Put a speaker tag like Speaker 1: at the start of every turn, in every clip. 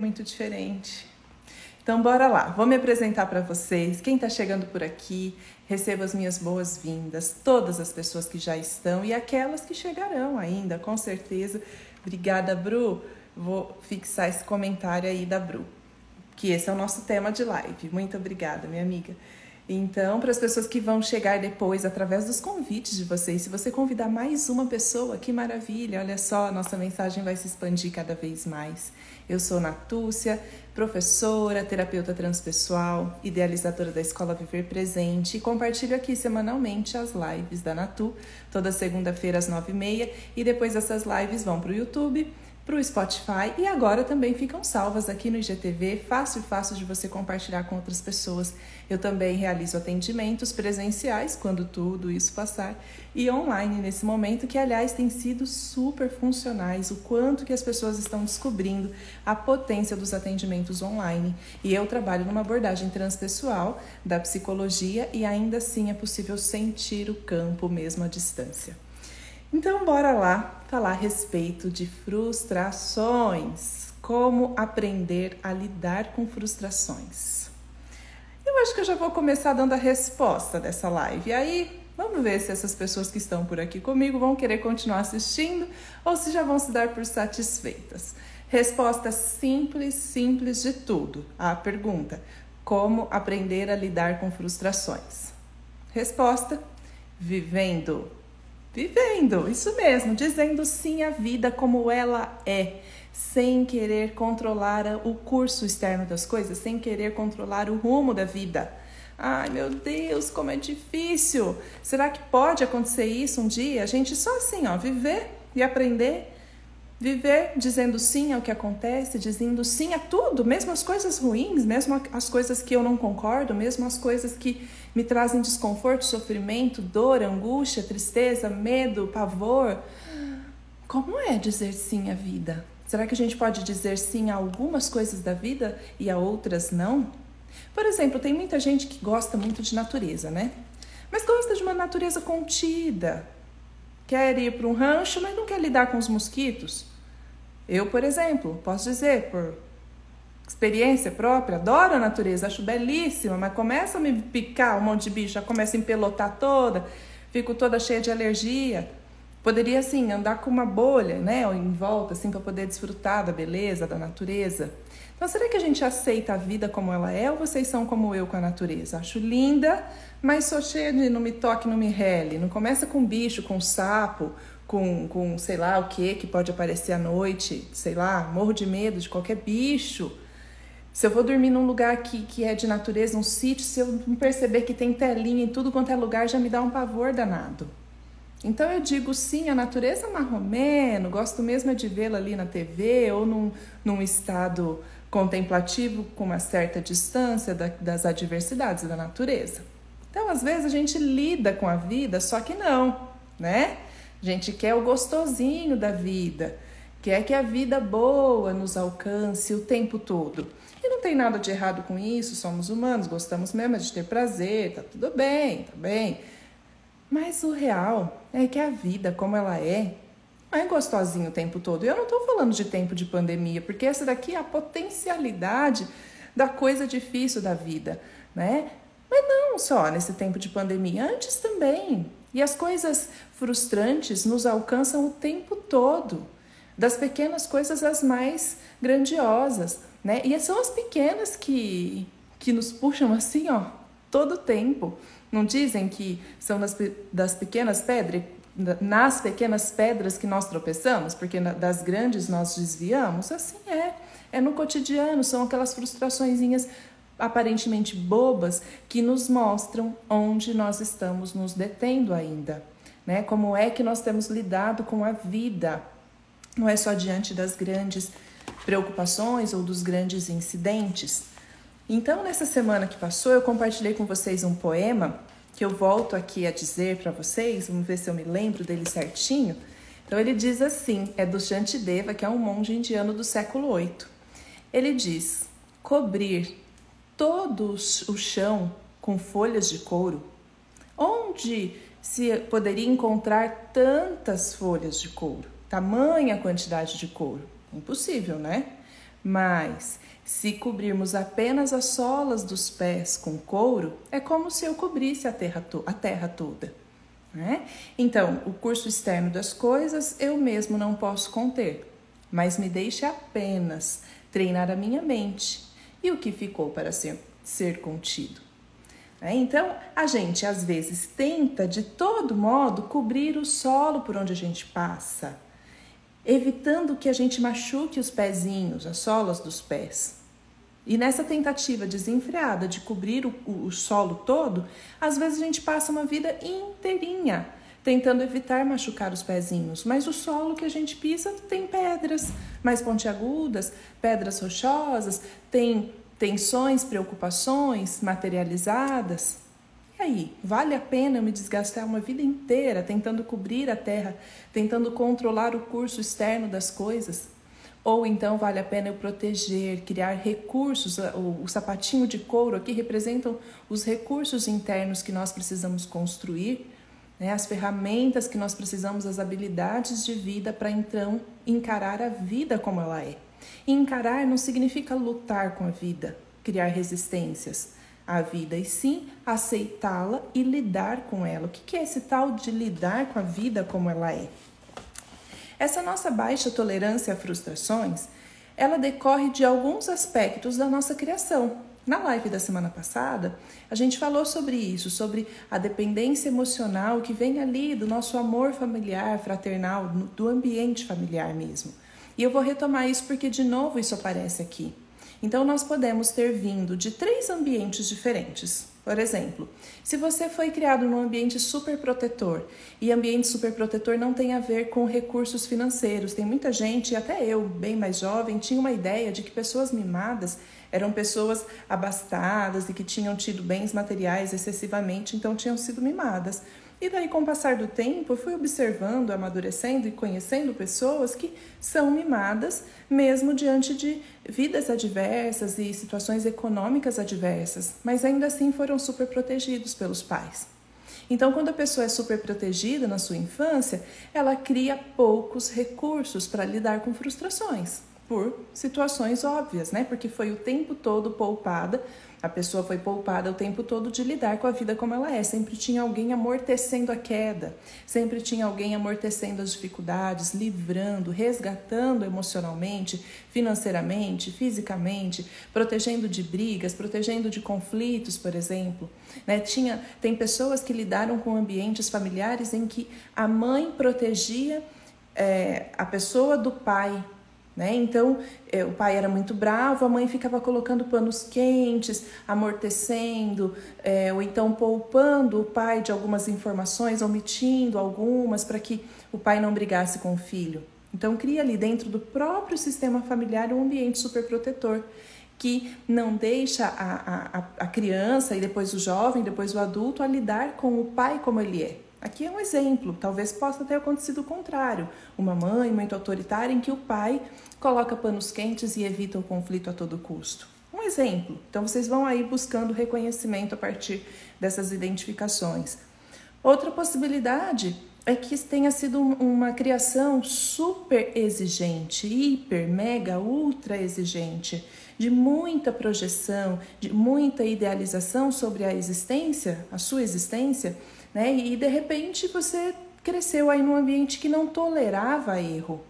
Speaker 1: muito diferente. Então, bora lá. Vou me apresentar para vocês. Quem está chegando por aqui, receba as minhas boas-vindas. Todas as pessoas que já estão e aquelas que chegarão ainda, com certeza. Obrigada, Bru. Vou fixar esse comentário aí da Bru, que esse é o nosso tema de live. Muito obrigada, minha amiga. Então, para as pessoas que vão chegar depois, através dos convites de vocês, se você convidar mais uma pessoa, que maravilha! Olha só, a nossa mensagem vai se expandir cada vez mais. Eu sou Natúcia, professora, terapeuta transpessoal, idealizadora da Escola Viver Presente e compartilho aqui semanalmente as lives da Natu, toda segunda-feira às nove e meia, e depois essas lives vão para o YouTube para o Spotify e agora também ficam salvas aqui no IGTV, fácil fácil de você compartilhar com outras pessoas. Eu também realizo atendimentos presenciais quando tudo isso passar e online nesse momento, que aliás tem sido super funcionais, o quanto que as pessoas estão descobrindo a potência dos atendimentos online. E eu trabalho numa abordagem transpessoal da psicologia e ainda assim é possível sentir o campo mesmo à distância. Então, bora lá falar a respeito de frustrações. Como aprender a lidar com frustrações. Eu acho que eu já vou começar dando a resposta dessa live. E aí, vamos ver se essas pessoas que estão por aqui comigo vão querer continuar assistindo ou se já vão se dar por satisfeitas. Resposta simples, simples de tudo. A pergunta: como aprender a lidar com frustrações? Resposta: vivendo Vivendo, isso mesmo, dizendo sim à vida como ela é, sem querer controlar o curso externo das coisas, sem querer controlar o rumo da vida. Ai meu Deus, como é difícil! Será que pode acontecer isso um dia? A gente só assim, ó, viver e aprender Viver dizendo sim ao que acontece, dizendo sim a tudo, mesmo as coisas ruins, mesmo as coisas que eu não concordo, mesmo as coisas que me trazem desconforto, sofrimento, dor, angústia, tristeza, medo, pavor. Como é dizer sim à vida? Será que a gente pode dizer sim a algumas coisas da vida e a outras não? Por exemplo, tem muita gente que gosta muito de natureza, né? Mas gosta de uma natureza contida, quer ir para um rancho, mas não quer lidar com os mosquitos. Eu, por exemplo, posso dizer, por experiência própria, adoro a natureza, acho belíssima, mas começa a me picar um monte de bicho, já começa a empelotar toda, fico toda cheia de alergia. Poderia, assim, andar com uma bolha, né, em volta, assim, para poder desfrutar da beleza, da natureza. Então, será que a gente aceita a vida como ela é ou vocês são como eu com a natureza? Acho linda, mas sou cheia de não me toque, não me rele. Não começa com bicho, com sapo, com, com sei lá o que que pode aparecer à noite, sei lá, morro de medo de qualquer bicho. Se eu vou dormir num lugar que, que é de natureza, um sítio, se eu perceber que tem telinha em tudo quanto é lugar, já me dá um pavor danado. Então eu digo sim, a natureza é marromeno, gosto mesmo é de vê-la ali na TV ou num, num estado contemplativo com uma certa distância da, das adversidades da natureza. Então, às vezes, a gente lida com a vida, só que não, né? A gente quer o gostosinho da vida, quer que a vida boa nos alcance o tempo todo. E não tem nada de errado com isso, somos humanos, gostamos mesmo de ter prazer, tá tudo bem, tá bem. Mas o real é que a vida, como ela é, não é gostosinho o tempo todo. E eu não estou falando de tempo de pandemia, porque essa daqui é a potencialidade da coisa difícil da vida, né? Mas não só nesse tempo de pandemia, antes também. E as coisas frustrantes nos alcançam o tempo todo, das pequenas coisas às mais grandiosas, né? E são as pequenas que, que nos puxam assim, ó, todo o tempo. Não dizem que são das, das pequenas pedras, nas pequenas pedras que nós tropeçamos, porque das grandes nós desviamos? Assim é. É no cotidiano, são aquelas frustraçõezinhas aparentemente bobas que nos mostram onde nós estamos nos detendo ainda, né? Como é que nós temos lidado com a vida? Não é só diante das grandes preocupações ou dos grandes incidentes. Então, nessa semana que passou, eu compartilhei com vocês um poema que eu volto aqui a dizer para vocês, vamos ver se eu me lembro dele certinho. Então, ele diz assim: é do Shantideva, que é um monge indiano do século VIII. Ele diz: cobrir todo o chão com folhas de couro? Onde se poderia encontrar tantas folhas de couro? Tamanha quantidade de couro? Impossível, né? Mas se cobrirmos apenas as solas dos pés com couro, é como se eu cobrisse a terra, a terra toda. Né? Então, o curso externo das coisas eu mesmo não posso conter, mas me deixe apenas treinar a minha mente e o que ficou para ser, ser contido. Né? Então, a gente às vezes tenta de todo modo cobrir o solo por onde a gente passa, evitando que a gente machuque os pezinhos, as solas dos pés. E nessa tentativa desenfreada de cobrir o, o, o solo todo, às vezes a gente passa uma vida inteirinha tentando evitar machucar os pezinhos, mas o solo que a gente pisa tem pedras mais pontiagudas, pedras rochosas, tem tensões, preocupações materializadas. E aí, vale a pena eu me desgastar uma vida inteira tentando cobrir a terra, tentando controlar o curso externo das coisas? Ou então vale a pena eu proteger, criar recursos, o, o sapatinho de couro aqui representam os recursos internos que nós precisamos construir, né, as ferramentas que nós precisamos, as habilidades de vida para então encarar a vida como ela é. E encarar não significa lutar com a vida, criar resistências à vida, e sim aceitá-la e lidar com ela. O que é esse tal de lidar com a vida como ela é? Essa nossa baixa tolerância a frustrações, ela decorre de alguns aspectos da nossa criação. Na live da semana passada, a gente falou sobre isso, sobre a dependência emocional que vem ali do nosso amor familiar, fraternal, do ambiente familiar mesmo. E eu vou retomar isso porque, de novo, isso aparece aqui. Então, nós podemos ter vindo de três ambientes diferentes. Por exemplo, se você foi criado num ambiente super protetor e ambiente super protetor não tem a ver com recursos financeiros, tem muita gente, até eu, bem mais jovem, tinha uma ideia de que pessoas mimadas eram pessoas abastadas e que tinham tido bens materiais excessivamente, então tinham sido mimadas. E daí, com o passar do tempo, eu fui observando, amadurecendo e conhecendo pessoas que são mimadas, mesmo diante de vidas adversas e situações econômicas adversas, mas ainda assim foram super protegidos pelos pais. Então, quando a pessoa é super protegida na sua infância, ela cria poucos recursos para lidar com frustrações, por situações óbvias, né? Porque foi o tempo todo poupada a pessoa foi poupada o tempo todo de lidar com a vida como ela é. Sempre tinha alguém amortecendo a queda, sempre tinha alguém amortecendo as dificuldades, livrando, resgatando emocionalmente, financeiramente, fisicamente, protegendo de brigas, protegendo de conflitos, por exemplo. Né? Tinha, tem pessoas que lidaram com ambientes familiares em que a mãe protegia é, a pessoa do pai né? Então, eh, o pai era muito bravo, a mãe ficava colocando panos quentes, amortecendo, eh, ou então poupando o pai de algumas informações, omitindo algumas, para que o pai não brigasse com o filho. Então, cria ali dentro do próprio sistema familiar um ambiente superprotetor que não deixa a, a, a criança e depois o jovem, depois o adulto a lidar com o pai como ele é. Aqui é um exemplo, talvez possa ter acontecido o contrário. Uma mãe muito autoritária em que o pai coloca panos quentes e evita o conflito a todo custo. Um exemplo. Então vocês vão aí buscando reconhecimento a partir dessas identificações. Outra possibilidade é que tenha sido uma criação super exigente, hiper, mega, ultra exigente, de muita projeção, de muita idealização sobre a existência, a sua existência né? E de repente você cresceu aí num ambiente que não tolerava erro.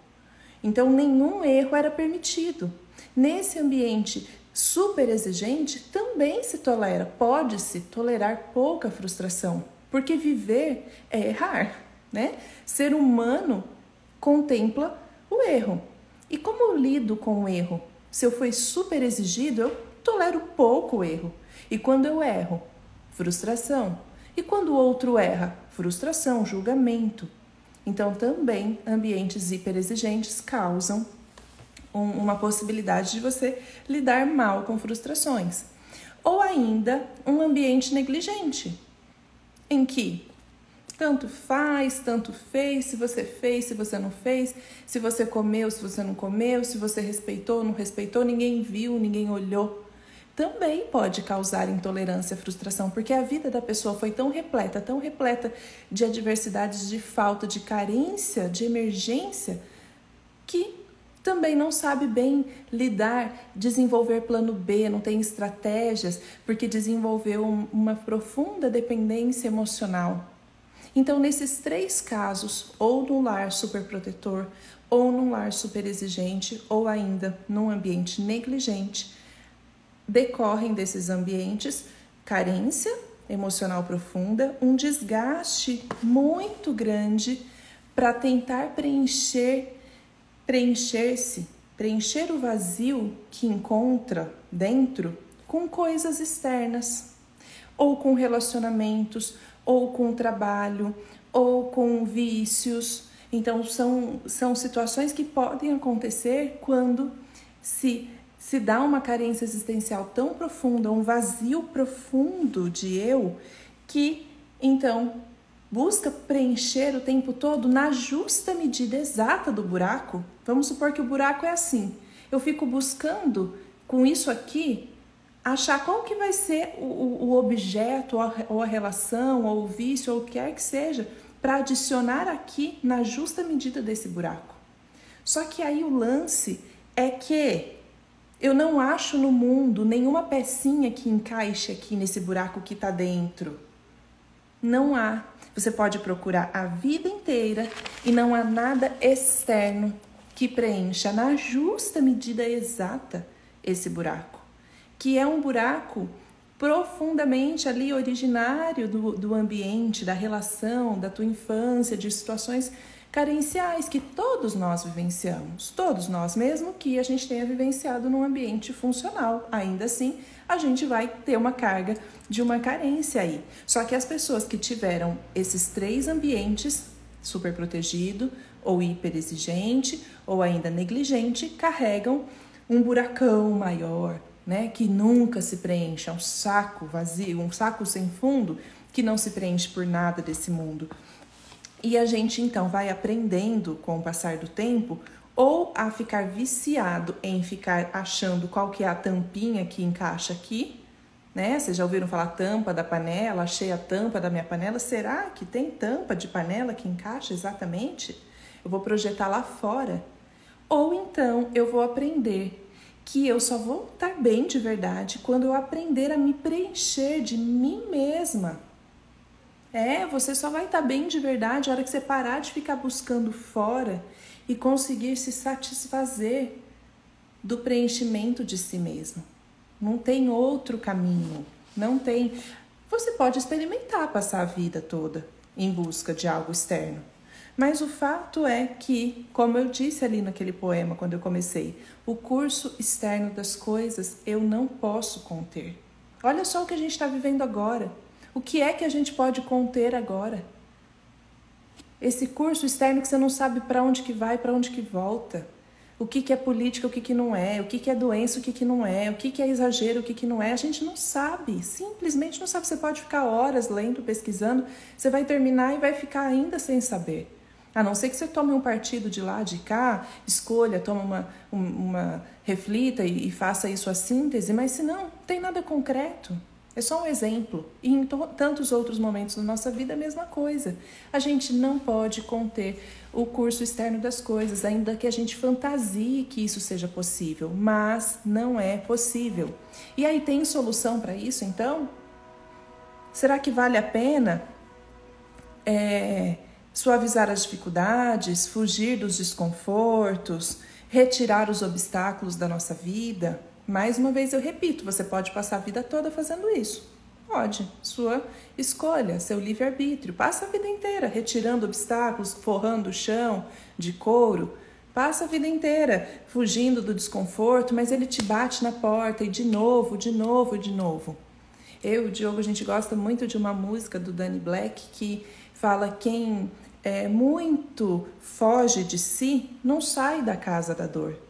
Speaker 1: Então nenhum erro era permitido. Nesse ambiente super exigente também se tolera, pode-se tolerar pouca frustração, porque viver é errar, né? Ser humano contempla o erro. E como eu lido com o erro? Se eu fui super exigido, eu tolero pouco o erro. E quando eu erro? Frustração. E quando o outro erra? Frustração, julgamento. Então, também ambientes hiperexigentes causam um, uma possibilidade de você lidar mal com frustrações. Ou ainda, um ambiente negligente, em que tanto faz, tanto fez, se você fez, se você não fez, se você comeu, se você não comeu, se você respeitou, não respeitou, ninguém viu, ninguém olhou também pode causar intolerância frustração, porque a vida da pessoa foi tão repleta, tão repleta de adversidades, de falta, de carência, de emergência, que também não sabe bem lidar, desenvolver plano B, não tem estratégias, porque desenvolveu uma profunda dependência emocional. Então, nesses três casos, ou no lar superprotetor, ou num lar super exigente, ou ainda num ambiente negligente, decorrem desses ambientes carência emocional profunda, um desgaste muito grande para tentar preencher preencher-se, preencher o vazio que encontra dentro com coisas externas, ou com relacionamentos, ou com trabalho, ou com vícios. Então, são, são situações que podem acontecer quando se, se dá uma carência existencial tão profunda, um vazio profundo de eu, que então busca preencher o tempo todo na justa medida exata do buraco. Vamos supor que o buraco é assim. Eu fico buscando com isso aqui achar qual que vai ser o, o objeto, ou a, relação, ou o vício, ou o que quer que seja, para adicionar aqui na justa medida desse buraco. Só que aí o lance é que eu não acho no mundo nenhuma pecinha que encaixe aqui nesse buraco que está dentro. Não há. Você pode procurar a vida inteira e não há nada externo que preencha na justa medida exata esse buraco, que é um buraco profundamente ali originário do, do ambiente, da relação, da tua infância, de situações carenciais que todos nós vivenciamos, todos nós, mesmo que a gente tenha vivenciado num ambiente funcional, ainda assim a gente vai ter uma carga de uma carência aí. Só que as pessoas que tiveram esses três ambientes, super protegido, ou hiperexigente, ou ainda negligente, carregam um buracão maior, né, que nunca se preenche, é um saco vazio, um saco sem fundo que não se preenche por nada desse mundo. E a gente então vai aprendendo com o passar do tempo ou a ficar viciado em ficar achando qual que é a tampinha que encaixa aqui, né? Vocês já ouviram falar tampa da panela? Achei a tampa da minha panela. Será que tem tampa de panela que encaixa exatamente? Eu vou projetar lá fora. Ou então eu vou aprender que eu só vou estar bem de verdade quando eu aprender a me preencher de mim mesma. É, você só vai estar bem de verdade a hora que você parar de ficar buscando fora e conseguir se satisfazer do preenchimento de si mesmo. Não tem outro caminho, não tem. Você pode experimentar passar a vida toda em busca de algo externo. Mas o fato é que, como eu disse ali naquele poema quando eu comecei, o curso externo das coisas eu não posso conter. Olha só o que a gente está vivendo agora. O que é que a gente pode conter agora? Esse curso externo que você não sabe para onde que vai, para onde que volta. O que, que é política, o que, que não é, o que, que é doença, o que, que não é, o que, que é exagero, o que, que não é, a gente não sabe, simplesmente não sabe. Você pode ficar horas lendo, pesquisando, você vai terminar e vai ficar ainda sem saber. A não ser que você tome um partido de lá, de cá, escolha, toma uma, uma reflita e, e faça aí sua síntese, mas se não, não tem nada concreto. É só um exemplo. E em tantos outros momentos da nossa vida, a mesma coisa. A gente não pode conter o curso externo das coisas, ainda que a gente fantasie que isso seja possível, mas não é possível. E aí tem solução para isso, então? Será que vale a pena é, suavizar as dificuldades, fugir dos desconfortos, retirar os obstáculos da nossa vida? Mais uma vez eu repito, você pode passar a vida toda fazendo isso. Pode, sua escolha, seu livre-arbítrio. Passa a vida inteira retirando obstáculos, forrando o chão de couro. Passa a vida inteira fugindo do desconforto, mas ele te bate na porta e de novo, de novo, de novo. Eu o Diogo, a gente gosta muito de uma música do Danny Black que fala quem é, muito foge de si não sai da casa da dor.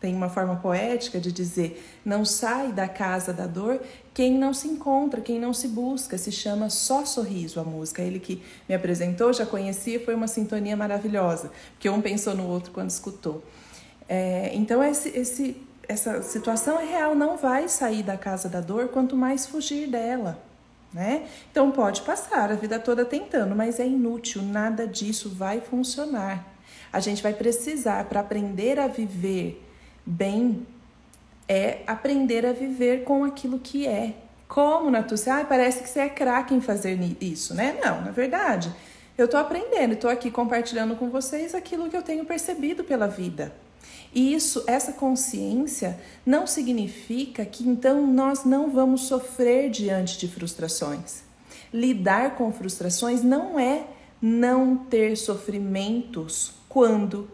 Speaker 1: Tem uma forma poética de dizer: não sai da casa da dor quem não se encontra, quem não se busca. Se chama Só Sorriso a música. Ele que me apresentou, já conhecia, foi uma sintonia maravilhosa, porque um pensou no outro quando escutou. É, então, esse, esse, essa situação é real, não vai sair da casa da dor, quanto mais fugir dela. Né? Então, pode passar a vida toda tentando, mas é inútil, nada disso vai funcionar. A gente vai precisar, para aprender a viver bem, é aprender a viver com aquilo que é. Como, Natúcia? Ah, parece que você é craque em fazer isso, né? Não, na verdade, eu estou aprendendo, estou aqui compartilhando com vocês aquilo que eu tenho percebido pela vida. E isso, essa consciência, não significa que então nós não vamos sofrer diante de frustrações. Lidar com frustrações não é não ter sofrimentos quando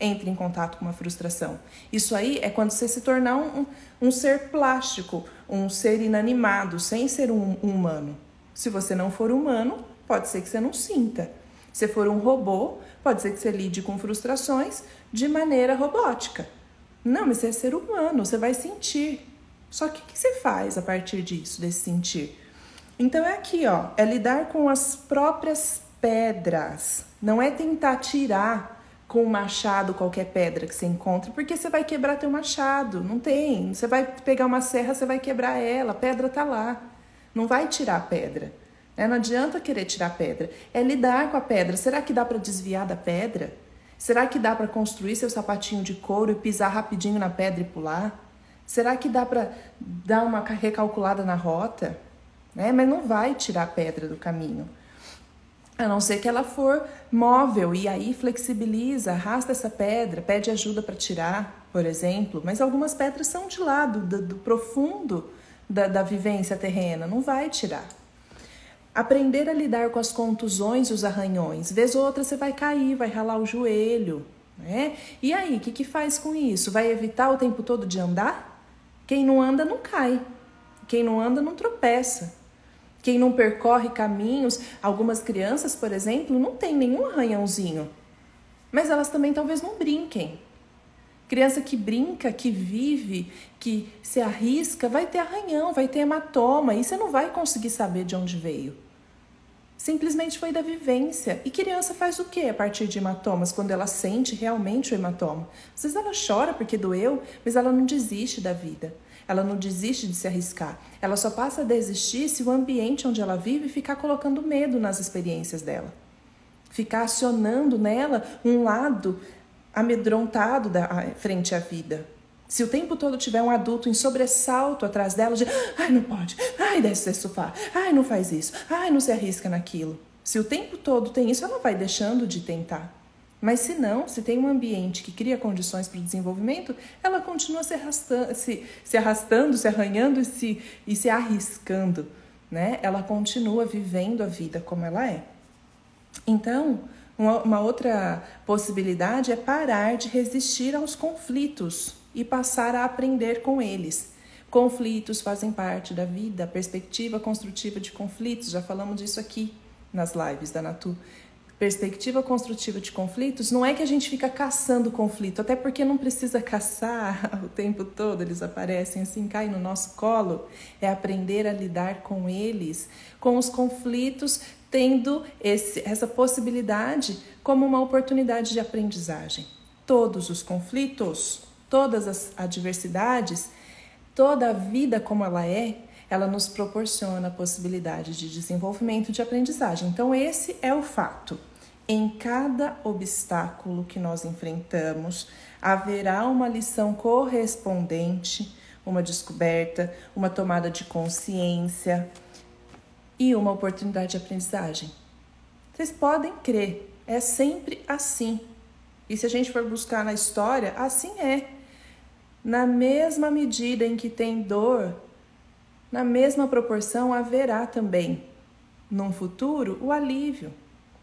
Speaker 1: entra em contato com uma frustração. Isso aí é quando você se tornar um, um ser plástico, um ser inanimado, sem ser um, um humano. Se você não for humano, pode ser que você não sinta. Se for um robô, pode ser que você lide com frustrações de maneira robótica. Não, mas você é ser humano, você vai sentir. Só que o que você faz a partir disso, desse sentir? Então é aqui, ó, é lidar com as próprias pedras. Não é tentar tirar com um machado qualquer pedra que você encontra, porque você vai quebrar teu machado. Não tem. Você vai pegar uma serra, você vai quebrar ela. A pedra tá lá. Não vai tirar a pedra. É, não adianta querer tirar a pedra. É lidar com a pedra. Será que dá para desviar da pedra? Será que dá para construir seu sapatinho de couro e pisar rapidinho na pedra e pular? Será que dá para dar uma recalculada na rota? É, mas não vai tirar a pedra do caminho. A não ser que ela for móvel e aí flexibiliza, arrasta essa pedra, pede ajuda para tirar, por exemplo. Mas algumas pedras são de lado, do, do profundo da, da vivência terrena, não vai tirar. Aprender a lidar com as contusões e os arranhões. Vez ou outra você vai cair, vai ralar o joelho. Né? E aí, o que, que faz com isso? Vai evitar o tempo todo de andar? Quem não anda não cai. Quem não anda não tropeça. Quem não percorre caminhos, algumas crianças, por exemplo, não tem nenhum arranhãozinho. Mas elas também talvez não brinquem. Criança que brinca, que vive, que se arrisca, vai ter arranhão, vai ter hematoma e você não vai conseguir saber de onde veio. Simplesmente foi da vivência. E criança faz o que a partir de hematomas quando ela sente realmente o hematoma? Às vezes ela chora porque doeu, mas ela não desiste da vida. Ela não desiste de se arriscar. Ela só passa a desistir se o ambiente onde ela vive ficar colocando medo nas experiências dela. Ficar acionando nela um lado amedrontado da, frente à vida. Se o tempo todo tiver um adulto em sobressalto atrás dela, de ai, não pode, ai, desce desse sofá, ai, não faz isso, ai, não se arrisca naquilo. Se o tempo todo tem isso, ela vai deixando de tentar. Mas se não, se tem um ambiente que cria condições para o desenvolvimento, ela continua se arrastando, se, se, arrastando, se arranhando e se, e se arriscando. Né? Ela continua vivendo a vida como ela é. Então, uma, uma outra possibilidade é parar de resistir aos conflitos e passar a aprender com eles. Conflitos fazem parte da vida, a perspectiva construtiva de conflitos, já falamos disso aqui nas lives da Natu perspectiva construtiva de conflitos, não é que a gente fica caçando conflito, até porque não precisa caçar o tempo todo, eles aparecem assim, caem no nosso colo. É aprender a lidar com eles, com os conflitos, tendo esse, essa possibilidade como uma oportunidade de aprendizagem. Todos os conflitos, todas as adversidades, toda a vida como ela é, ela nos proporciona a possibilidade de desenvolvimento de aprendizagem. Então, esse é o fato. Em cada obstáculo que nós enfrentamos, haverá uma lição correspondente, uma descoberta, uma tomada de consciência e uma oportunidade de aprendizagem. Vocês podem crer, é sempre assim. E se a gente for buscar na história, assim é. Na mesma medida em que tem dor, na mesma proporção haverá também, num futuro, o alívio.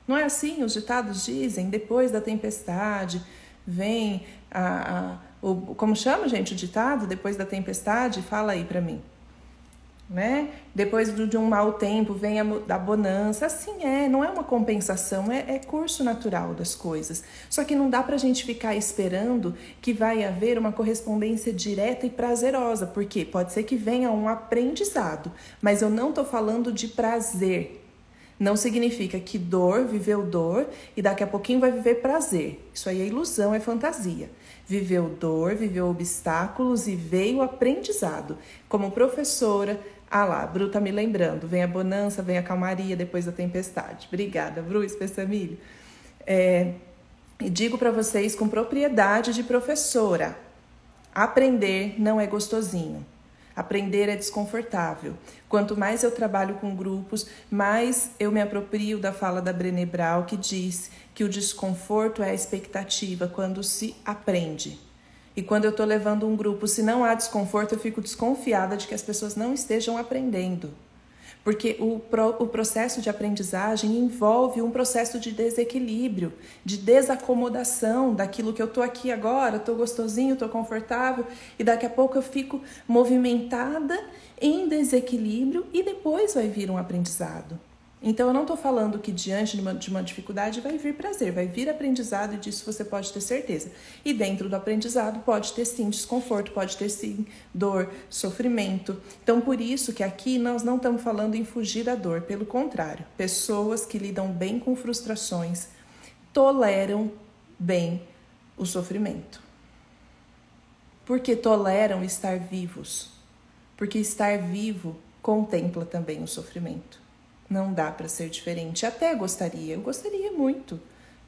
Speaker 1: Não é assim? Os ditados dizem: depois da tempestade vem a. a o, como chama, gente, o ditado? Depois da tempestade? Fala aí para mim. Né? Depois de um mau tempo vem a, bonança. Assim é, não é uma compensação, é, é curso natural das coisas. Só que não dá para a gente ficar esperando que vai haver uma correspondência direta e prazerosa, porque pode ser que venha um aprendizado, mas eu não estou falando de prazer, não significa que dor viveu dor e daqui a pouquinho vai viver prazer. Isso aí é ilusão, é fantasia. Viveu dor, viveu obstáculos e veio aprendizado. Como professora, ah lá, Bru tá me lembrando, vem a bonança, vem a calmaria depois da tempestade. Obrigada, Bru, Espessamilho. É, E digo para vocês com propriedade de professora: aprender não é gostosinho. Aprender é desconfortável. Quanto mais eu trabalho com grupos, mais eu me aproprio da fala da Brené Brown, que diz que o desconforto é a expectativa quando se aprende. E quando eu estou levando um grupo, se não há desconforto, eu fico desconfiada de que as pessoas não estejam aprendendo porque o, pro, o processo de aprendizagem envolve um processo de desequilíbrio, de desacomodação daquilo que eu estou aqui agora, estou gostosinho, estou confortável, e daqui a pouco eu fico movimentada em desequilíbrio e depois vai vir um aprendizado. Então, eu não estou falando que diante de uma, de uma, dificuldade vai vir prazer, vai vir aprendizado e disso você pode ter certeza. E dentro do aprendizado pode ter sim desconforto, pode ter sim dor, sofrimento. Então, por isso que aqui nós não estamos falando em fugir da dor, pelo contrário, pessoas que lidam bem com frustrações toleram bem o sofrimento. Porque toleram estar vivos. Porque estar vivo contempla também o sofrimento. Não dá para ser diferente. Até gostaria, eu gostaria muito.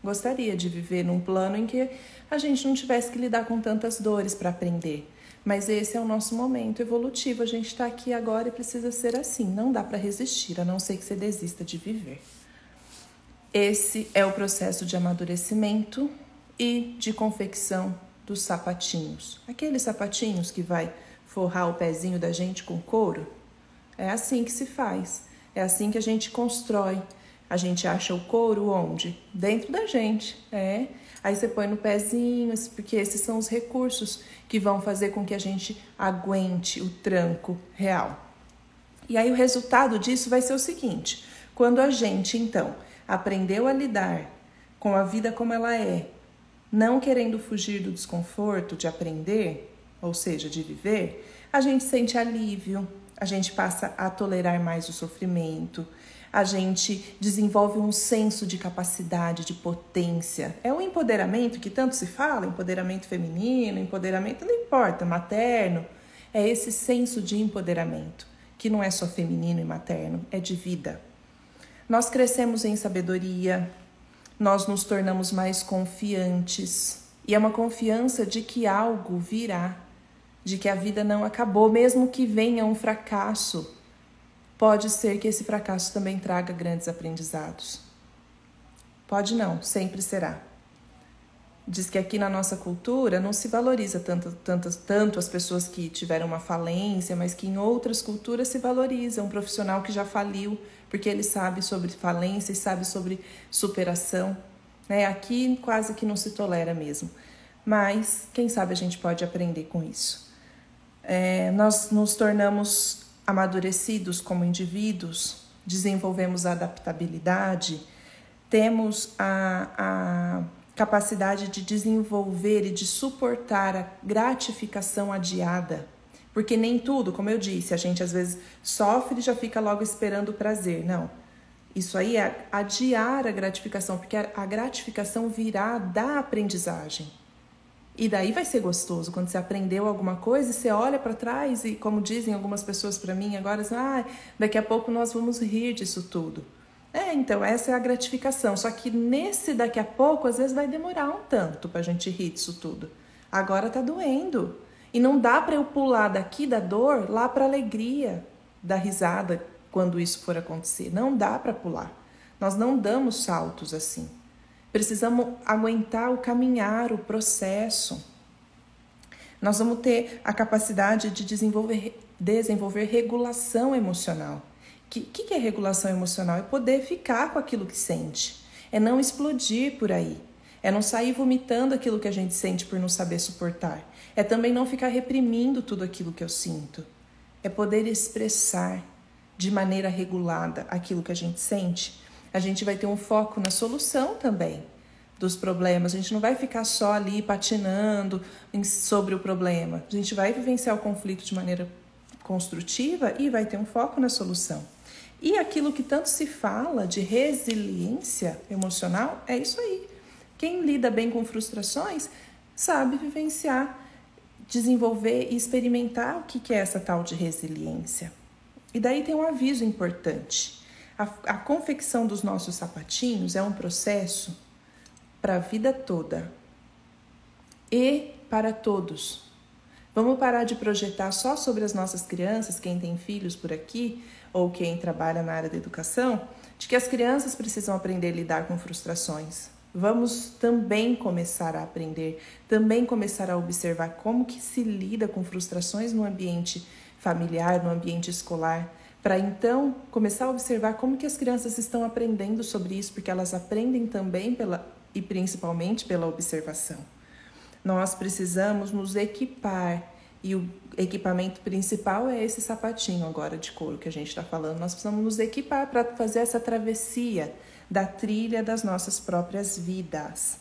Speaker 1: Gostaria de viver num plano em que a gente não tivesse que lidar com tantas dores para aprender. Mas esse é o nosso momento evolutivo. A gente está aqui agora e precisa ser assim. Não dá para resistir, a não ser que você desista de viver. Esse é o processo de amadurecimento e de confecção dos sapatinhos. Aqueles sapatinhos que vai forrar o pezinho da gente com couro. É assim que se faz. É assim que a gente constrói. A gente acha o couro onde? Dentro da gente, é. Aí você põe no pezinho, porque esses são os recursos que vão fazer com que a gente aguente o tranco real. E aí o resultado disso vai ser o seguinte: quando a gente então aprendeu a lidar com a vida como ela é, não querendo fugir do desconforto de aprender, ou seja, de viver, a gente sente alívio, a gente passa a tolerar mais o sofrimento, a gente desenvolve um senso de capacidade, de potência. É o empoderamento que tanto se fala, empoderamento feminino, empoderamento, não importa, materno. É esse senso de empoderamento, que não é só feminino e materno, é de vida. Nós crescemos em sabedoria, nós nos tornamos mais confiantes, e é uma confiança de que algo virá de que a vida não acabou, mesmo que venha um fracasso. Pode ser que esse fracasso também traga grandes aprendizados. Pode não, sempre será. Diz que aqui na nossa cultura não se valoriza tanto, tanto, tanto as pessoas que tiveram uma falência, mas que em outras culturas se valoriza um profissional que já faliu, porque ele sabe sobre falência e sabe sobre superação. Né? Aqui quase que não se tolera mesmo. Mas quem sabe a gente pode aprender com isso é, nós nos tornamos amadurecidos como indivíduos, desenvolvemos a adaptabilidade, temos a, a capacidade de desenvolver e de suportar a gratificação adiada. Porque nem tudo, como eu disse, a gente às vezes sofre e já fica logo esperando o prazer. Não. Isso aí é adiar a gratificação, porque a gratificação virá da aprendizagem. E daí vai ser gostoso quando você aprendeu alguma coisa e você olha para trás e, como dizem algumas pessoas para mim agora, ah, daqui a pouco nós vamos rir disso tudo. É, então essa é a gratificação. Só que nesse daqui a pouco, às vezes vai demorar um tanto para a gente rir disso tudo. Agora tá doendo. E não dá para eu pular daqui da dor lá para alegria da risada quando isso for acontecer. Não dá para pular. Nós não damos saltos assim. Precisamos aguentar o caminhar, o processo. Nós vamos ter a capacidade de desenvolver, desenvolver regulação emocional. O que, que é regulação emocional? É poder ficar com aquilo que sente. É não explodir por aí. É não sair vomitando aquilo que a gente sente por não saber suportar. É também não ficar reprimindo tudo aquilo que eu sinto. É poder expressar de maneira regulada aquilo que a gente sente a gente vai ter um foco na solução também dos problemas. A gente não vai ficar só ali patinando sobre o problema. A gente vai vivenciar o conflito de maneira construtiva e vai ter um foco na solução. E aquilo que tanto se fala de resiliência emocional é isso aí. Quem lida bem com frustrações sabe vivenciar, desenvolver e experimentar o que é essa tal de resiliência. E daí tem um aviso importante. A, a confecção dos nossos sapatinhos é um processo para a vida toda e para todos. Vamos parar de projetar só sobre as nossas crianças, quem tem filhos por aqui ou quem trabalha na área da educação, de que as crianças precisam aprender a lidar com frustrações. Vamos também começar a aprender, também começar a observar como que se lida com frustrações no ambiente familiar, no ambiente escolar, para então começar a observar como que as crianças estão aprendendo sobre isso, porque elas aprendem também pela e principalmente pela observação. Nós precisamos nos equipar e o equipamento principal é esse sapatinho agora de couro que a gente está falando. Nós precisamos nos equipar para fazer essa travessia da trilha das nossas próprias vidas.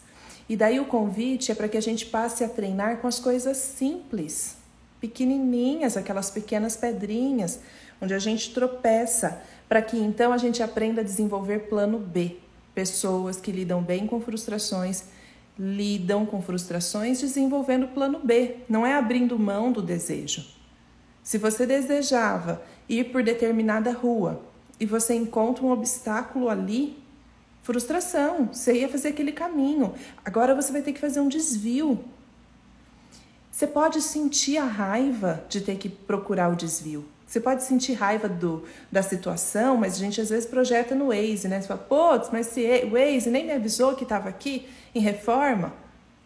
Speaker 1: E daí o convite é para que a gente passe a treinar com as coisas simples, pequenininhas, aquelas pequenas pedrinhas, onde a gente tropeça, para que então a gente aprenda a desenvolver plano B. Pessoas que lidam bem com frustrações lidam com frustrações desenvolvendo plano B, não é abrindo mão do desejo. Se você desejava ir por determinada rua e você encontra um obstáculo ali, frustração, você ia fazer aquele caminho. Agora você vai ter que fazer um desvio. Você pode sentir a raiva de ter que procurar o desvio. Você pode sentir raiva do, da situação, mas a gente às vezes projeta no Waze, né? Você fala, putz, mas se o Waze nem me avisou que estava aqui em reforma?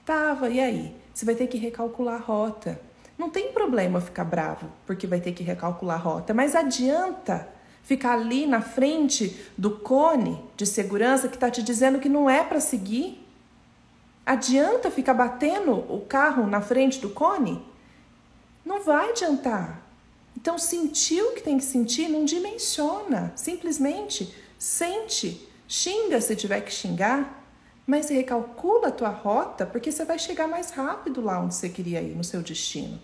Speaker 1: Tava, e aí? Você vai ter que recalcular a rota. Não tem problema ficar bravo porque vai ter que recalcular a rota, mas adianta ficar ali na frente do cone de segurança que está te dizendo que não é para seguir? Adianta ficar batendo o carro na frente do cone? Não vai adiantar. Então, sentir o que tem que sentir não dimensiona, simplesmente sente, xinga se tiver que xingar, mas recalcula a tua rota porque você vai chegar mais rápido lá onde você queria ir, no seu destino.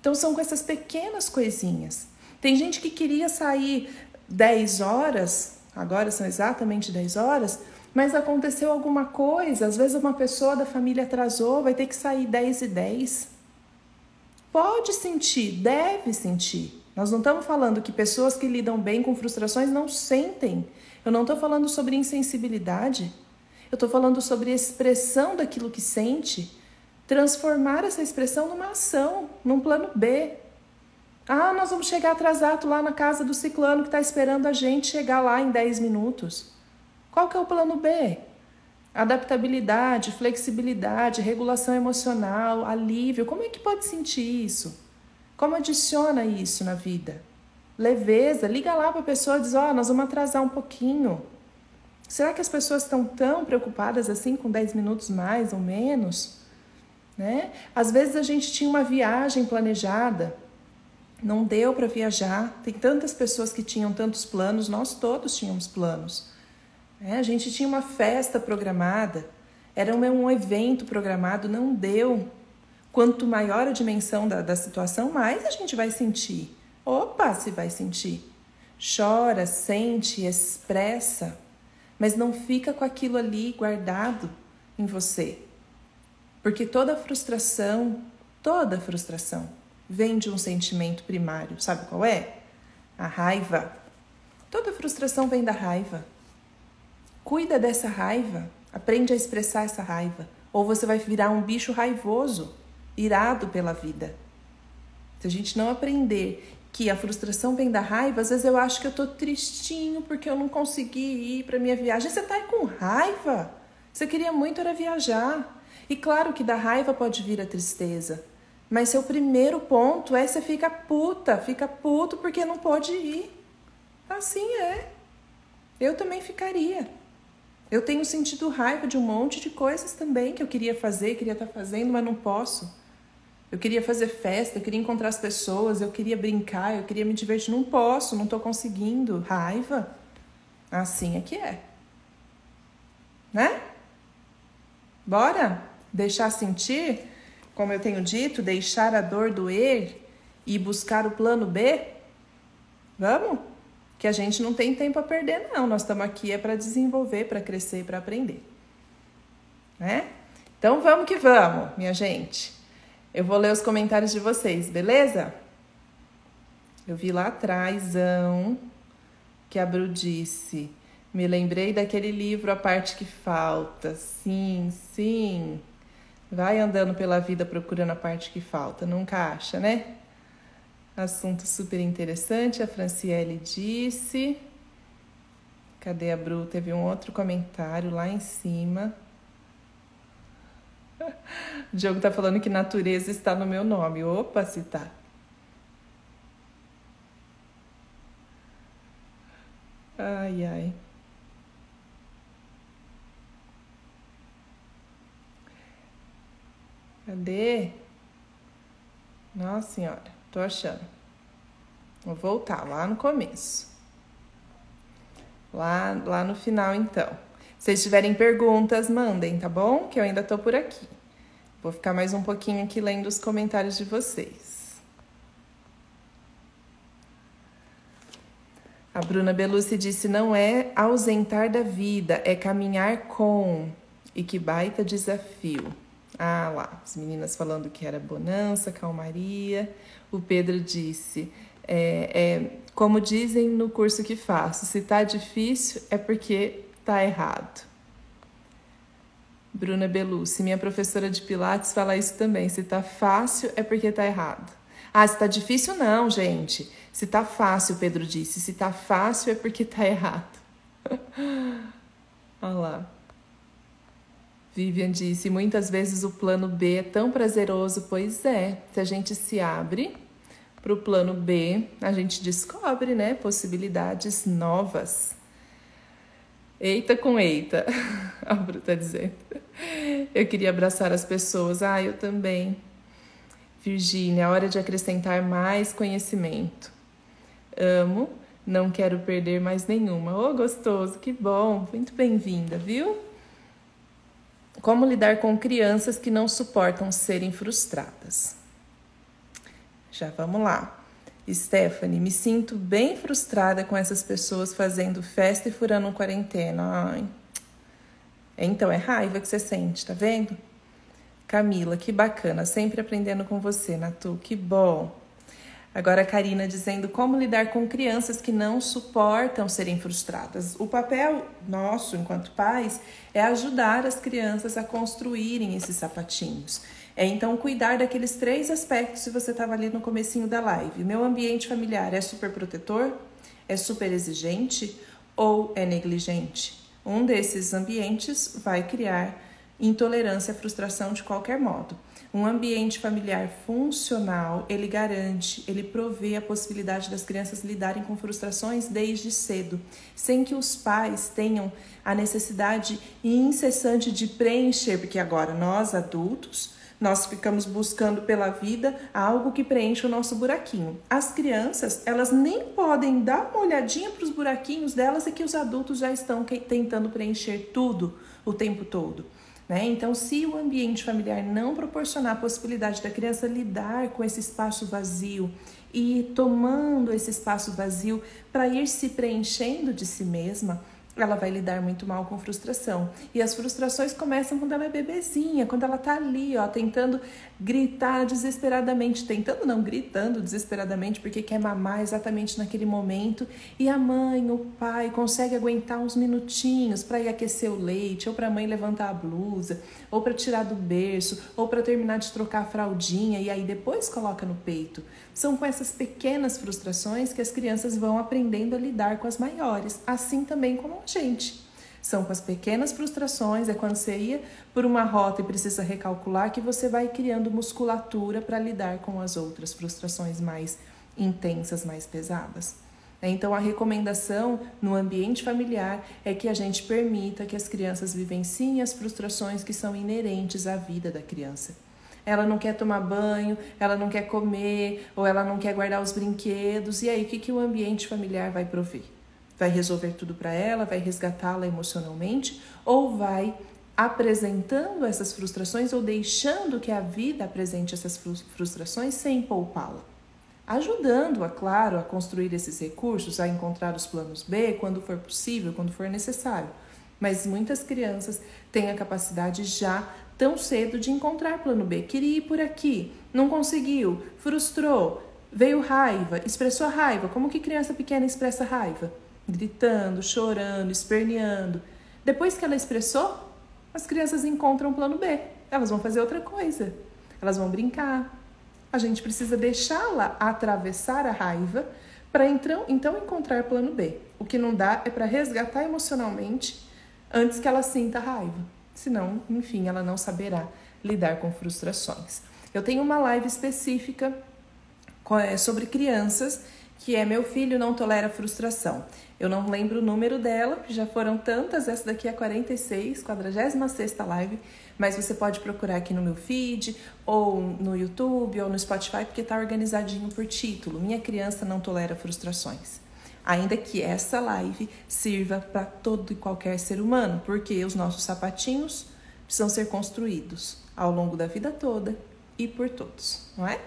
Speaker 1: Então, são com essas pequenas coisinhas. Tem gente que queria sair 10 horas, agora são exatamente 10 horas, mas aconteceu alguma coisa, às vezes uma pessoa da família atrasou, vai ter que sair 10 e 10. Pode sentir, deve sentir. Nós não estamos falando que pessoas que lidam bem com frustrações não sentem. Eu não estou falando sobre insensibilidade. Eu estou falando sobre expressão daquilo que sente, transformar essa expressão numa ação, num plano B. Ah, nós vamos chegar atrasado lá na casa do ciclano que está esperando a gente chegar lá em 10 minutos. Qual que é o plano B? Adaptabilidade, flexibilidade, regulação emocional, alívio. Como é que pode sentir isso? Como adiciona isso na vida? Leveza, liga lá para a pessoa e diz: Ó, oh, nós vamos atrasar um pouquinho. Será que as pessoas estão tão preocupadas assim com 10 minutos mais ou menos? Né? Às vezes a gente tinha uma viagem planejada, não deu para viajar. Tem tantas pessoas que tinham tantos planos, nós todos tínhamos planos. É, a gente tinha uma festa programada, era um, evento programado, não deu. Quanto maior a dimensão da, da situação, mais a gente vai sentir. Opa, se vai sentir. Chora, sente, expressa, mas não fica com aquilo ali guardado em você. Porque toda frustração, toda frustração, vem de um sentimento primário. Sabe qual é? A raiva. Toda frustração vem da raiva. Cuida dessa raiva, aprende a expressar essa raiva, ou você vai virar um bicho raivoso, irado pela vida. Se a gente não aprender que a frustração vem da raiva, às vezes eu acho que eu tô tristinho porque eu não consegui ir para minha viagem. Você tá aí com raiva? Você queria muito era viajar. E claro que da raiva pode vir a tristeza. Mas seu primeiro ponto é você fica puta, fica puto porque não pode ir. Assim é. Eu também ficaria. Eu tenho sentido raiva de um monte de coisas também que eu queria fazer, queria estar tá fazendo, mas não posso. Eu queria fazer festa, eu queria encontrar as pessoas, eu queria brincar, eu queria me divertir. Não posso, não estou conseguindo. Raiva. Assim é que é. Né? Bora deixar sentir, como eu tenho dito, deixar a dor doer e buscar o plano B? Vamos? Que a gente não tem tempo a perder, não. Nós estamos aqui é para desenvolver, para crescer, para aprender. Né? Então vamos que vamos, minha gente. Eu vou ler os comentários de vocês, beleza? Eu vi lá atrás que a Bru disse: Me lembrei daquele livro A Parte que Falta. Sim, sim. Vai andando pela vida procurando a parte que falta, nunca acha, né? Assunto super interessante, a Franciele disse. Cadê a Bru? Teve um outro comentário lá em cima. O Diogo tá falando que natureza está no meu nome. Opa, se tá. Ai, ai. Cadê? Nossa senhora, tô achando. Vou voltar lá no começo. Lá, lá no final, então. Se vocês tiverem perguntas, mandem, tá bom? Que eu ainda tô por aqui. Vou ficar mais um pouquinho aqui lendo os comentários de vocês. A Bruna Belucci disse: não é ausentar da vida, é caminhar com. E que baita desafio. Ah lá, as meninas falando que era bonança, calmaria. O Pedro disse: é, é, como dizem no curso que faço, se tá difícil é porque tá errado. Bruna Belucci, minha professora de Pilates, fala isso também. Se tá fácil é porque tá errado. Ah, se tá difícil, não, gente. Se tá fácil, Pedro disse. Se tá fácil é porque tá errado. Olha lá. Vivian disse: muitas vezes o plano B é tão prazeroso, pois é. Se a gente se abre para o plano B, a gente descobre, né, possibilidades novas. Eita com eita, a Bru tá dizendo. Eu queria abraçar as pessoas. Ah, eu também. Virgínia, hora de acrescentar mais conhecimento. Amo, não quero perder mais nenhuma. Ô, oh, gostoso, que bom. Muito bem-vinda, viu? Como lidar com crianças que não suportam serem frustradas? Já vamos lá. Stephanie, me sinto bem frustrada com essas pessoas fazendo festa e furando quarentena. Ai. Então é raiva que você sente, tá vendo? Camila, que bacana, sempre aprendendo com você, Natu, que bom. Agora a Karina dizendo como lidar com crianças que não suportam serem frustradas. O papel nosso, enquanto pais, é ajudar as crianças a construírem esses sapatinhos. É então cuidar daqueles três aspectos que você estava ali no comecinho da live. Meu ambiente familiar é super protetor? É super exigente? Ou é negligente? Um desses ambientes vai criar intolerância à frustração de qualquer modo. Um ambiente familiar funcional, ele garante, ele provê a possibilidade das crianças lidarem com frustrações desde cedo, sem que os pais tenham a necessidade incessante de preencher, porque agora nós adultos, nós ficamos buscando pela vida algo que preencha o nosso buraquinho. As crianças, elas nem podem dar uma olhadinha para os buraquinhos delas e que os adultos já estão tentando preencher tudo o tempo todo. Né? Então, se o ambiente familiar não proporcionar a possibilidade da criança lidar com esse espaço vazio e tomando esse espaço vazio para ir se preenchendo de si mesma, ela vai lidar muito mal com frustração. E as frustrações começam quando ela é bebezinha, quando ela tá ali, ó, tentando gritar desesperadamente, tentando não gritando desesperadamente porque quer mamar exatamente naquele momento, e a mãe, o pai consegue aguentar uns minutinhos para ir aquecer o leite, ou para a mãe levantar a blusa, ou para tirar do berço, ou para terminar de trocar a fraldinha e aí depois coloca no peito. São com essas pequenas frustrações que as crianças vão aprendendo a lidar com as maiores, assim também como a gente. São com as pequenas frustrações, é quando você ia por uma rota e precisa recalcular que você vai criando musculatura para lidar com as outras frustrações mais intensas, mais pesadas. Então, a recomendação no ambiente familiar é que a gente permita que as crianças vivenciem as frustrações que são inerentes à vida da criança ela não quer tomar banho, ela não quer comer, ou ela não quer guardar os brinquedos. E aí, o que, que o ambiente familiar vai prover? Vai resolver tudo para ela, vai resgatá-la emocionalmente, ou vai apresentando essas frustrações ou deixando que a vida apresente essas frustrações sem poupá-la? Ajudando-a, claro, a construir esses recursos, a encontrar os planos B quando for possível, quando for necessário. Mas muitas crianças têm a capacidade já tão cedo de encontrar plano B. Queria ir por aqui, não conseguiu, frustrou, veio raiva, expressou raiva. Como que criança pequena expressa raiva? gritando, chorando, esperneando. Depois que ela expressou, as crianças encontram plano B. Elas vão fazer outra coisa. Elas vão brincar. A gente precisa deixá-la atravessar a raiva para então, então encontrar plano B. O que não dá é para resgatar emocionalmente antes que ela sinta raiva. Senão, enfim, ela não saberá lidar com frustrações. Eu tenho uma live específica é, sobre crianças que é Meu Filho Não Tolera Frustração. Eu não lembro o número dela, já foram tantas, essa daqui é 46, 46 live, mas você pode procurar aqui no meu feed, ou no YouTube, ou no Spotify, porque está organizadinho por título. Minha criança não tolera frustrações. Ainda que essa live sirva para todo e qualquer ser humano, porque os nossos sapatinhos precisam ser construídos ao longo da vida toda e por todos, não é?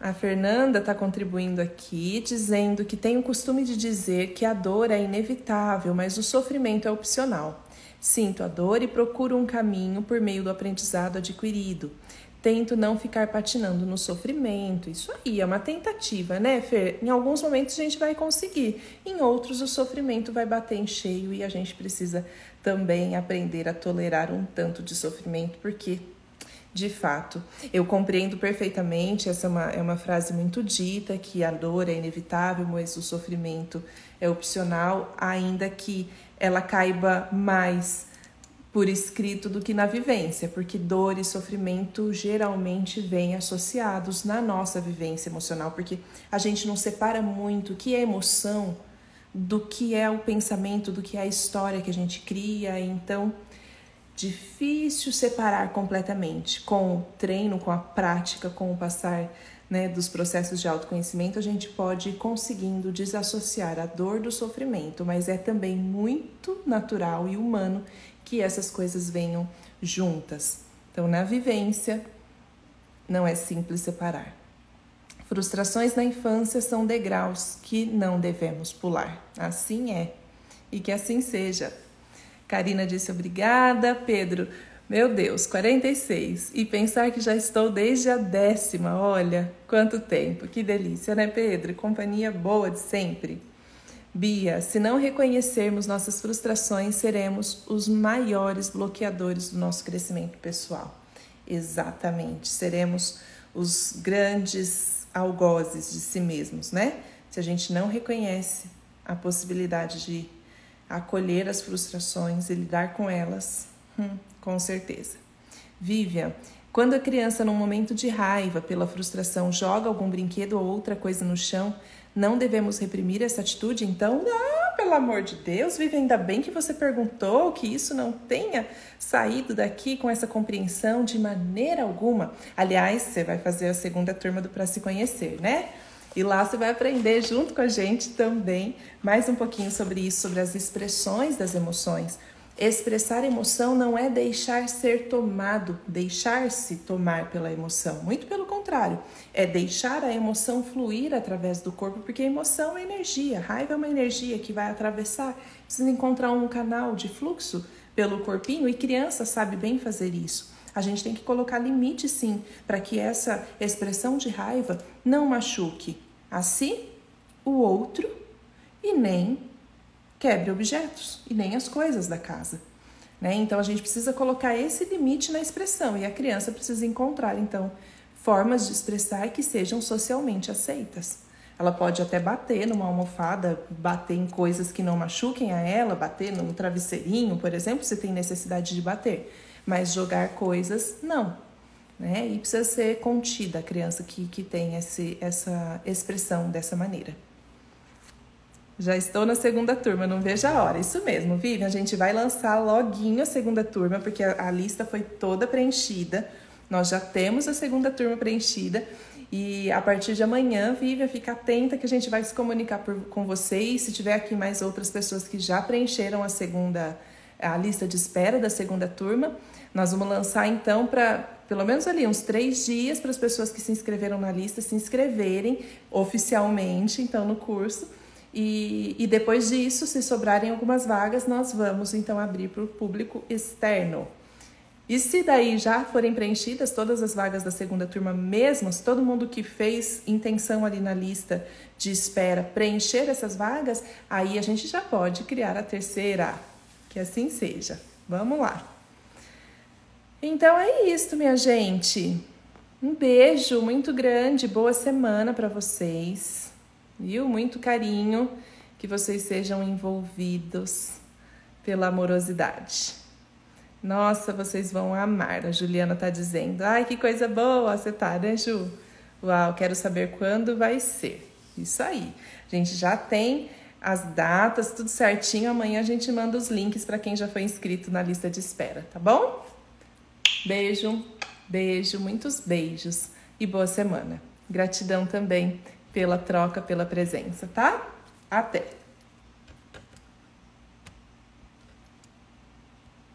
Speaker 1: A Fernanda está contribuindo aqui, dizendo que tem o costume de dizer que a dor é inevitável, mas o sofrimento é opcional. Sinto a dor e procuro um caminho por meio do aprendizado adquirido. Tento não ficar patinando no sofrimento. Isso aí é uma tentativa, né, Fer? Em alguns momentos a gente vai conseguir, em outros o sofrimento vai bater em cheio e a gente precisa também aprender a tolerar um tanto de sofrimento, porque de fato. Eu compreendo perfeitamente, essa é uma, é uma frase muito dita, que a dor é inevitável, mas o sofrimento é opcional, ainda que ela caiba mais por escrito do que na vivência, porque dor e sofrimento geralmente vêm associados na nossa vivência emocional, porque a gente não separa muito o que é emoção do que é o pensamento, do que é a história que a gente cria, então difícil separar completamente. Com o treino, com a prática, com o passar né, dos processos de autoconhecimento, a gente pode ir conseguindo desassociar a dor do sofrimento, mas é também muito natural e humano que essas coisas venham juntas. Então, na vivência, não é simples separar. Frustrações na infância são degraus que não devemos pular. Assim é. E que assim seja. Karina disse obrigada. Pedro, meu Deus, 46. E pensar que já estou desde a décima. Olha, quanto tempo. Que delícia, né, Pedro? Companhia boa de sempre. Bia, se não reconhecermos nossas frustrações, seremos os maiores bloqueadores do nosso crescimento pessoal. Exatamente. Seremos os grandes algozes de si mesmos, né? Se a gente não reconhece a possibilidade de acolher as frustrações e lidar com elas, hum, com certeza. Vivian, quando a criança, num momento de raiva pela frustração, joga algum brinquedo ou outra coisa no chão, não devemos reprimir essa atitude? Então, ah, pelo amor de Deus, Vivian, ainda bem que você perguntou que isso não tenha saído daqui com essa compreensão de maneira alguma. Aliás, você vai fazer a segunda turma do Para Se Conhecer, né? E lá você vai aprender junto com a gente também mais um pouquinho sobre isso, sobre as expressões das emoções. Expressar emoção não é deixar ser tomado, deixar-se tomar pela emoção. Muito pelo contrário, é deixar a emoção fluir através do corpo, porque emoção é energia, raiva é uma energia que vai atravessar, precisa encontrar um canal de fluxo pelo corpinho e criança sabe bem fazer isso. A gente tem que colocar limite sim, para que essa expressão de raiva não machuque a si, o outro e nem quebre objetos e nem as coisas da casa. Né? Então a gente precisa colocar esse limite na expressão e a criança precisa encontrar então formas de expressar que sejam socialmente aceitas. Ela pode até bater numa almofada, bater em coisas que não machuquem a ela, bater num travesseirinho, por exemplo, se tem necessidade de bater. Mas jogar coisas, não né? E precisa ser contida a criança que, que tem esse, essa expressão dessa maneira. Já estou na segunda turma, não vejo a hora. Isso mesmo, Vivian, a gente vai lançar loguinho a segunda turma, porque a, a lista foi toda preenchida. Nós já temos a segunda turma preenchida. E a partir de amanhã, Vivian, fica atenta que a gente vai se comunicar por, com vocês. Se tiver aqui mais outras pessoas que já preencheram a segunda, a lista de espera da segunda turma, nós vamos lançar então para pelo menos ali uns três dias para as pessoas que se inscreveram na lista se inscreverem oficialmente, então, no curso. E, e depois disso, se sobrarem algumas vagas, nós vamos então abrir para o público externo. E se daí já forem preenchidas todas as vagas da segunda turma mesmo, se todo mundo que fez intenção ali na lista de espera preencher essas vagas, aí a gente já pode criar a terceira. Que assim seja. Vamos lá. Então é isso, minha gente. Um beijo muito grande, boa semana para vocês. Viu? Muito carinho, que vocês sejam envolvidos pela amorosidade. Nossa, vocês vão amar. A Juliana tá dizendo. Ai, que coisa boa você tá, né, Ju? Uau, quero saber quando vai ser. Isso aí. A gente já tem as datas, tudo certinho. Amanhã a gente manda os links para quem já foi inscrito na lista de espera, tá bom? Beijo, beijo, muitos beijos e boa semana. Gratidão também pela troca, pela presença, tá? Até!